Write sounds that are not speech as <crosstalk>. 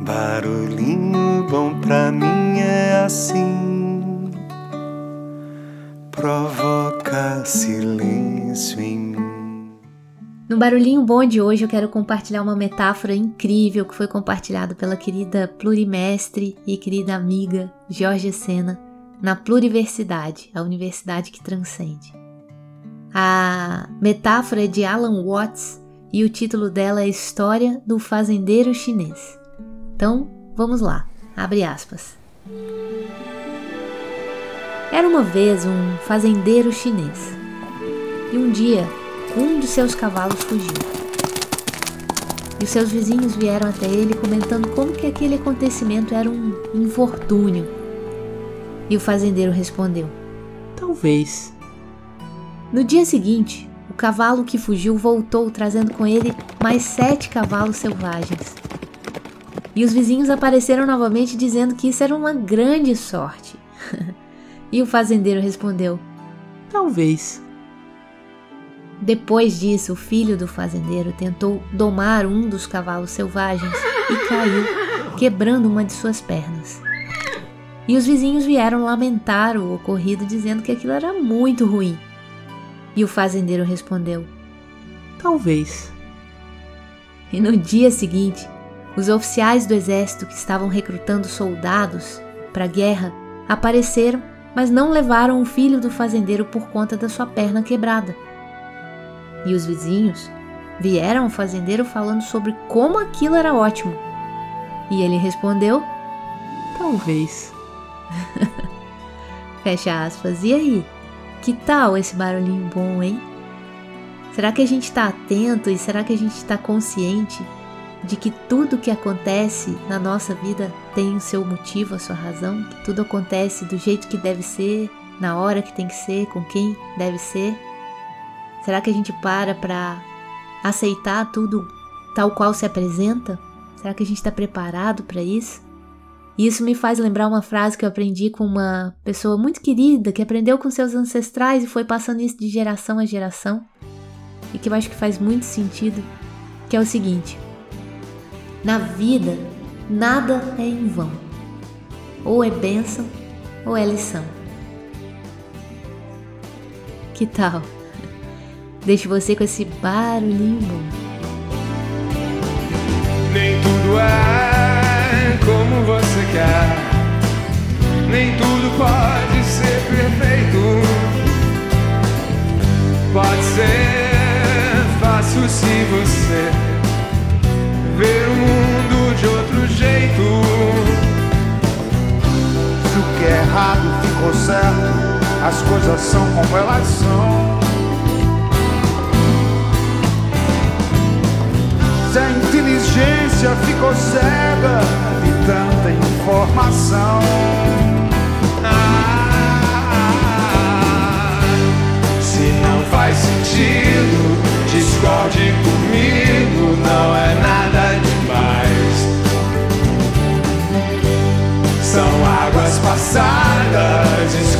Barulhinho bom pra mim é assim, provoca silêncio em mim. No Barulhinho Bom de hoje eu quero compartilhar uma metáfora incrível que foi compartilhada pela querida plurimestre e querida amiga Jorge Sena na Pluriversidade, a universidade que transcende. A metáfora é de Alan Watts e o título dela é História do Fazendeiro Chinês. Então, vamos lá. Abre aspas. Era uma vez um fazendeiro chinês. E um dia, um de seus cavalos fugiu. E os seus vizinhos vieram até ele comentando como que aquele acontecimento era um infortúnio. E o fazendeiro respondeu: Talvez. No dia seguinte, o cavalo que fugiu voltou trazendo com ele mais sete cavalos selvagens. E os vizinhos apareceram novamente dizendo que isso era uma grande sorte. <laughs> e o fazendeiro respondeu: Talvez. Depois disso, o filho do fazendeiro tentou domar um dos cavalos selvagens e caiu, quebrando uma de suas pernas. E os vizinhos vieram lamentar o ocorrido, dizendo que aquilo era muito ruim. E o fazendeiro respondeu: Talvez. E no dia seguinte, os oficiais do exército que estavam recrutando soldados para a guerra apareceram, mas não levaram o filho do fazendeiro por conta da sua perna quebrada. E os vizinhos vieram ao fazendeiro falando sobre como aquilo era ótimo. E ele respondeu: Talvez. <laughs> Fecha aspas. E aí? Que tal esse barulhinho bom, hein? Será que a gente está atento e será que a gente está consciente de que tudo que acontece na nossa vida tem o seu motivo, a sua razão, que tudo acontece do jeito que deve ser, na hora que tem que ser, com quem deve ser? Será que a gente para para aceitar tudo tal qual se apresenta? Será que a gente está preparado para isso? E isso me faz lembrar uma frase que eu aprendi com uma pessoa muito querida que aprendeu com seus ancestrais e foi passando isso de geração a geração e que eu acho que faz muito sentido, que é o seguinte: na vida, nada é em vão. Ou é bênção ou é lição. Que tal? Deixo você com esse barulhinho bom. Nem tudo é como você quer, nem tudo pode ser perfeito. Pode ser fácil se você ver o mundo de outro jeito. Se o que é errado ficou certo, as coisas são como elas são. Se a inteligência ficou cega de tanta informação. Ah, se não faz sentido, discorde comigo, passadas.